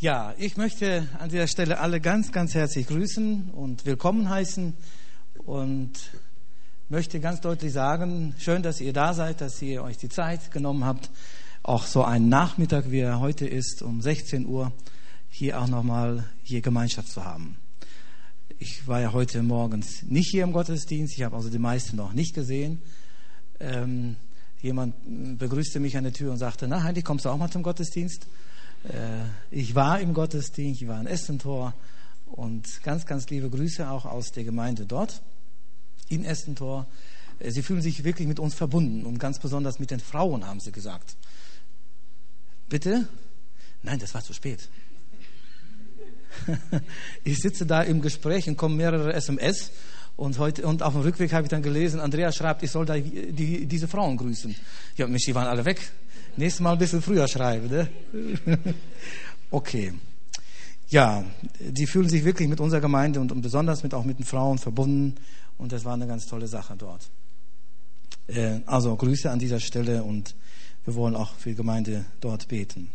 Ja, ich möchte an dieser Stelle alle ganz, ganz herzlich grüßen und willkommen heißen und möchte ganz deutlich sagen, schön, dass ihr da seid, dass ihr euch die Zeit genommen habt, auch so einen Nachmittag, wie er heute ist, um 16 Uhr, hier auch nochmal hier Gemeinschaft zu haben. Ich war ja heute morgens nicht hier im Gottesdienst, ich habe also die meisten noch nicht gesehen. Ähm, jemand begrüßte mich an der Tür und sagte, na Heidi, kommst du auch mal zum Gottesdienst? Äh, ich war im Gottesdienst, ich war in Essentor und ganz, ganz liebe Grüße auch aus der Gemeinde dort in Essentor. Äh, sie fühlen sich wirklich mit uns verbunden und ganz besonders mit den Frauen, haben sie gesagt. Bitte? Nein, das war zu spät. Ich sitze da im Gespräch und kommen mehrere SMS und, heute, und auf dem Rückweg habe ich dann gelesen, Andrea schreibt, ich soll da die, diese Frauen grüßen. Ja, Mensch, die waren alle weg. Nächstes Mal ein bisschen früher schreiben. Ne? okay. Ja, die fühlen sich wirklich mit unserer Gemeinde und, besonders mit, auch mit den Frauen verbunden. Und das war eine ganz tolle Sache dort. Äh, also Grüße an dieser Stelle und wir wollen auch für die Gemeinde dort beten.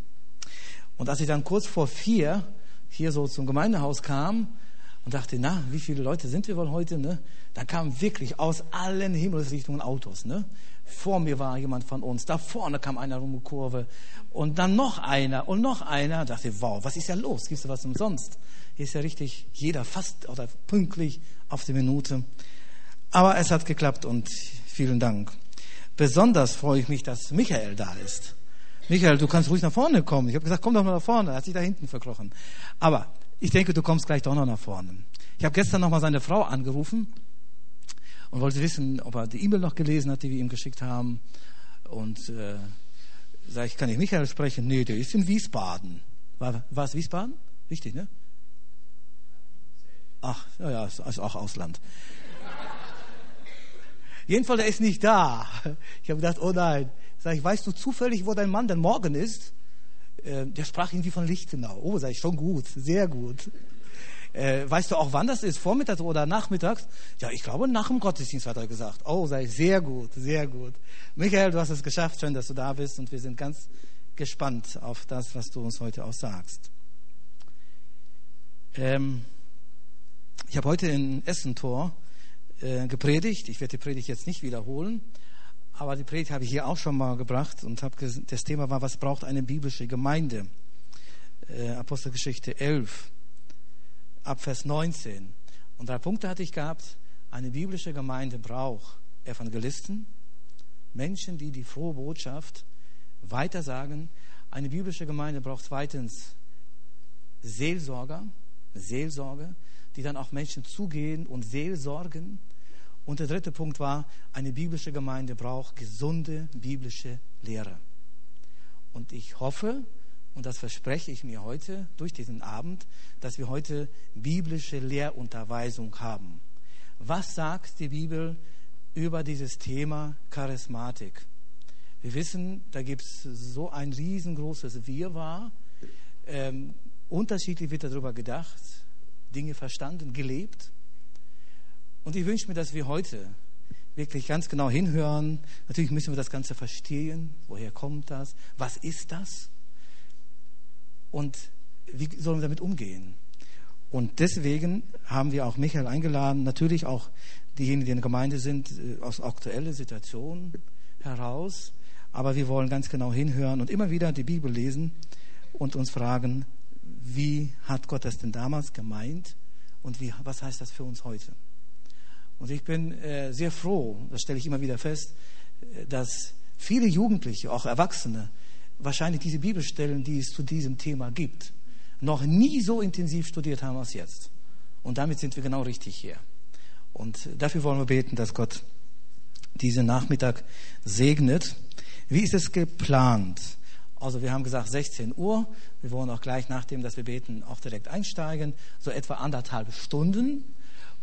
Und als ich dann kurz vor vier hier so zum Gemeindehaus kam und dachte, na, wie viele Leute sind wir wohl heute? Ne? Da kamen wirklich aus allen Himmelsrichtungen Autos. Ne? Vor mir war jemand von uns, da vorne kam einer um die Kurve und dann noch einer und noch einer. Da dachte wow, was ist ja los? Gibst du was umsonst? Hier ist ja richtig jeder fast oder pünktlich auf die Minute. Aber es hat geklappt und vielen Dank. Besonders freue ich mich, dass Michael da ist. Michael, du kannst ruhig nach vorne kommen. Ich habe gesagt, komm doch mal nach vorne. Er hat sich da hinten verkrochen. Aber ich denke, du kommst gleich doch noch nach vorne. Ich habe gestern noch mal seine Frau angerufen und wollte wissen, ob er die E-Mail noch gelesen hat, die wir ihm geschickt haben. Und äh, sage ich, kann ich Michael sprechen? Nee, der ist in Wiesbaden. War, war es Wiesbaden? Richtig, ne? Ach, ja, ja, ist, ist auch Ausland. Jedenfalls, er ist nicht da. Ich habe gedacht, oh nein. Sag ich, weißt du zufällig, wo dein Mann denn morgen ist? Äh, der sprach irgendwie von Lichtenau. Oh, sag ich, schon gut, sehr gut. Äh, weißt du auch, wann das ist? Vormittags oder nachmittags? Ja, ich glaube, nach dem Gottesdienst hat er gesagt. Oh, sei sehr gut, sehr gut. Michael, du hast es geschafft. Schön, dass du da bist. Und wir sind ganz gespannt auf das, was du uns heute auch sagst. Ähm, ich habe heute in Essentor äh, gepredigt. Ich werde die Predigt jetzt nicht wiederholen. Aber die Predigt habe ich hier auch schon mal gebracht und habe das Thema war, was braucht eine biblische Gemeinde? Äh, Apostelgeschichte 11 ab Vers 19. Und drei Punkte hatte ich gehabt. Eine biblische Gemeinde braucht Evangelisten, Menschen, die die frohe Botschaft weitersagen. Eine biblische Gemeinde braucht zweitens Seelsorger, Seelsorge, die dann auch Menschen zugehen und seelsorgen. Und der dritte Punkt war, eine biblische Gemeinde braucht gesunde biblische Lehre. Und ich hoffe, und das verspreche ich mir heute durch diesen Abend, dass wir heute biblische Lehrunterweisung haben. Was sagt die Bibel über dieses Thema Charismatik? Wir wissen, da gibt es so ein riesengroßes Wirrwarr. Ähm, unterschiedlich wird darüber gedacht, Dinge verstanden, gelebt. Und ich wünsche mir, dass wir heute wirklich ganz genau hinhören. Natürlich müssen wir das Ganze verstehen. Woher kommt das? Was ist das? Und wie sollen wir damit umgehen? Und deswegen haben wir auch Michael eingeladen, natürlich auch diejenigen, die in der Gemeinde sind, äh, aus aktuellen Situationen heraus. Aber wir wollen ganz genau hinhören und immer wieder die Bibel lesen und uns fragen, wie hat Gott das denn damals gemeint und wie, was heißt das für uns heute? Und ich bin äh, sehr froh, das stelle ich immer wieder fest, äh, dass viele Jugendliche, auch Erwachsene, wahrscheinlich diese Bibelstellen, die es zu diesem Thema gibt, noch nie so intensiv studiert haben als jetzt. Und damit sind wir genau richtig hier. Und dafür wollen wir beten, dass Gott diesen Nachmittag segnet. Wie ist es geplant? Also wir haben gesagt 16 Uhr. Wir wollen auch gleich nachdem, dass wir beten, auch direkt einsteigen. So etwa anderthalb Stunden.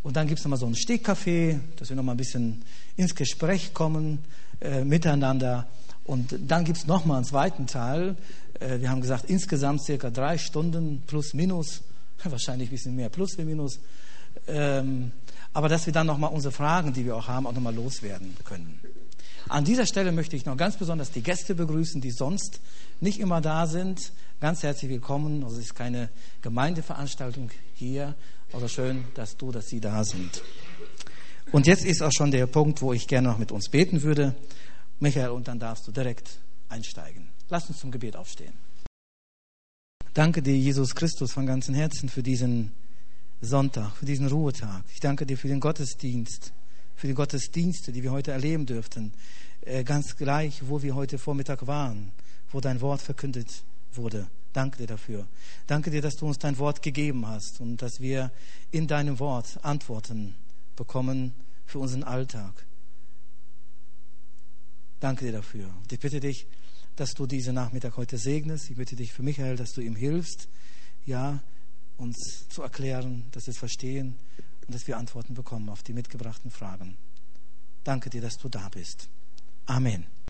Und dann gibt es nochmal so ein Stegcafé, dass wir nochmal ein bisschen ins Gespräch kommen äh, miteinander. Und dann gibt es nochmal einen zweiten Teil. Äh, wir haben gesagt, insgesamt circa drei Stunden plus minus, wahrscheinlich ein bisschen mehr plus wie minus. Ähm, aber dass wir dann nochmal unsere Fragen, die wir auch haben, auch nochmal loswerden können. An dieser Stelle möchte ich noch ganz besonders die Gäste begrüßen, die sonst nicht immer da sind. Ganz herzlich willkommen. Es ist keine Gemeindeveranstaltung hier. Also schön, dass du, dass Sie da sind. Und jetzt ist auch schon der Punkt, wo ich gerne noch mit uns beten würde. Michael, und dann darfst du direkt einsteigen. Lass uns zum Gebet aufstehen. Danke dir, Jesus Christus, von ganzem Herzen für diesen Sonntag, für diesen Ruhetag. Ich danke dir für den Gottesdienst, für die Gottesdienste, die wir heute erleben dürften. Äh, ganz gleich, wo wir heute Vormittag waren, wo dein Wort verkündet wurde. Danke dir dafür. Danke dir, dass du uns dein Wort gegeben hast und dass wir in deinem Wort Antworten bekommen für unseren Alltag. Danke dir dafür. Und ich bitte dich, dass du diesen Nachmittag heute segnest. Ich bitte dich für Michael, dass du ihm hilfst, ja, uns zu erklären, dass wir es verstehen dass wir Antworten bekommen auf die mitgebrachten Fragen. Danke dir, dass du da bist. Amen.